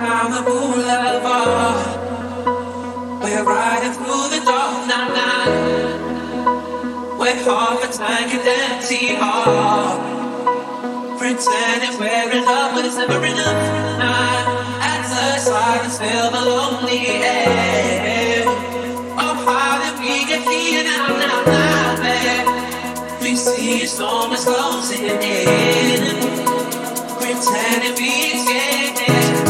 on the boulevard. We're riding through the dark night. We're half a tank and empty heart. Pretending we're in love, but it's never enough. Night. At the silence, fill the lonely air. Oh, how did we get here now, now, now, babe? We see a storm is closing in. Pretending we escaped it.